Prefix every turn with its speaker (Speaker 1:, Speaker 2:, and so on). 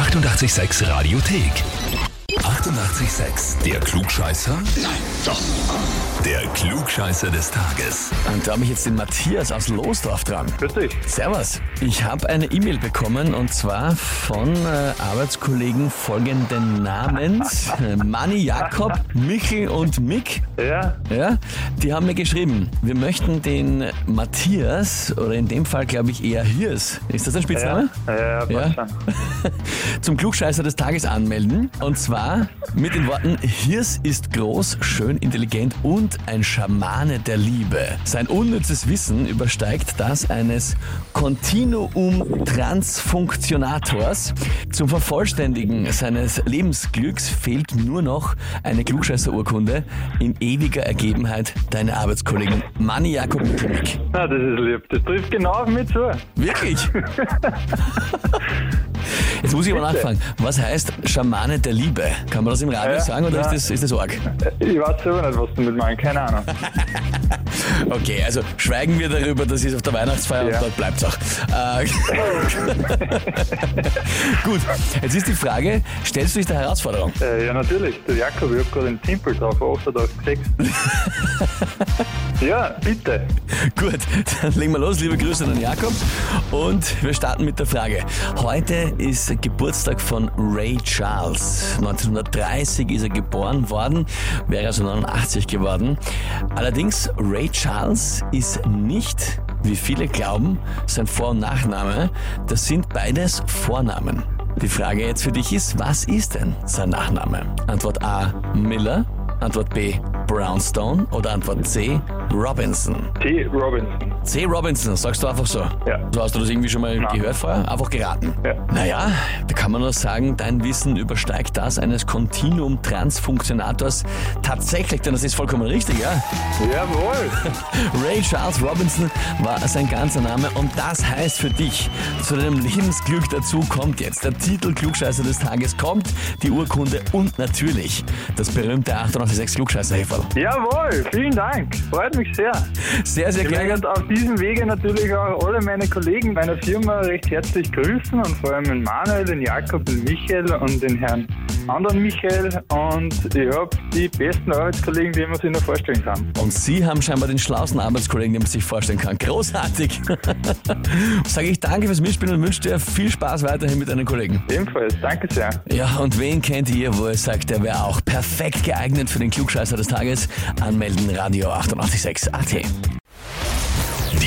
Speaker 1: 886 Radiothek. 88,6. Der Klugscheißer? Nein, doch. Der Klugscheißer des Tages.
Speaker 2: Und da habe ich jetzt den Matthias aus Losdorf dran.
Speaker 3: Grüß dich.
Speaker 2: Servus. Ich habe eine E-Mail bekommen und zwar von äh, Arbeitskollegen folgenden Namens. Äh, Manni, Jakob, Michel und Mick.
Speaker 3: Ja,
Speaker 2: Ja, die haben mir geschrieben, wir möchten den Matthias, oder in dem Fall glaube ich eher Hirs, ist das ein Spitzname?
Speaker 3: ja, ja,
Speaker 2: Ja. Zum Klugscheißer des Tages anmelden. Und zwar mit den Worten, Hirs ist groß, schön, intelligent und ein Schamane der Liebe. Sein unnützes Wissen übersteigt das eines Continuum Transfunktionators. Zum Vervollständigen seines Lebensglücks fehlt nur noch eine Klugscheißerurkunde in ewiger Ergebenheit deine Arbeitskollegen Manni Jakob Mick.
Speaker 3: Na, das ist lieb. Das trifft genau auf mich zu.
Speaker 2: Wirklich? Jetzt muss ich aber nachfragen, was heißt Schamane der Liebe? Kann man das im Radio
Speaker 3: Ja,
Speaker 2: sagen oder
Speaker 3: ja.
Speaker 2: ist das, ist das arg?
Speaker 3: Ich weiß selber nicht, was du mit meinst. Keine Ahnung.
Speaker 2: Okay, also schweigen wir darüber, das ist auf der Weihnachtsfeier und
Speaker 3: Ja.
Speaker 2: dort bleibt's auch. Äh, Gut, jetzt ist die Frage, stellst du dich der Herausforderung?
Speaker 3: Äh, ja, natürlich. Der Jakob, ich hab gerade den Timpel drauf, 886. ja, bitte.
Speaker 2: Gut, dann legen wir los. Liebe Grüße an Jakob. Und wir starten mit der Frage. Heute ist Geburtstag von Ray Charles. 1930 ist er geboren worden, wäre also 89 geworden. Allerdings, Ray Charles ist nicht, wie viele glauben, sein Vor- und Nachname. Das sind beides Vornamen. Die Frage jetzt für dich ist, was ist denn sein Nachname? Antwort A. Miller. Antwort B. Brownstone. Oder Antwort C. Robinson.
Speaker 3: T. Robinson.
Speaker 2: C. Robinson, sagst du einfach so.
Speaker 3: Ja.
Speaker 2: So hast du das irgendwie schon mal
Speaker 3: Nein.
Speaker 2: gehört vorher? Einfach geraten.
Speaker 3: Ja.
Speaker 2: Naja, da kann man nur sagen, dein Wissen übersteigt das eines Continuum Transfunktionators tatsächlich, denn das ist vollkommen richtig, ja?
Speaker 3: Jawohl.
Speaker 2: Ray Charles Robinson war sein ganzer Name und das heißt für dich, zu deinem Lebensglück dazu kommt jetzt der Titel Klugscheißer des Tages, kommt die Urkunde und natürlich das berühmte 886 klugscheißer -Häferl.
Speaker 3: Jawohl. Vielen Dank. Freut mich sehr.
Speaker 2: Sehr, sehr gerne.
Speaker 3: auf diesem Wege natürlich auch alle meine Kollegen meiner Firma recht herzlich grüßen und vor allem den Manuel, den Jakob, den Michael und den Herrn anderen Michael. Und ich habe die besten Arbeitskollegen, die man sich nur vorstellen kann.
Speaker 2: Und Sie haben scheinbar den schlauesten Arbeitskollegen, den man sich vorstellen kann. Großartig. Sage ich danke fürs Mitspielen und wünsche dir viel Spaß weiterhin mit deinen Kollegen.
Speaker 3: Ebenfalls. Danke sehr.
Speaker 2: Ja, und wen kennt ihr, wo ihr sagt, der wäre auch perfekt geeignet für den Klugscheißer des Tages? Anmelden Radio 886 AT.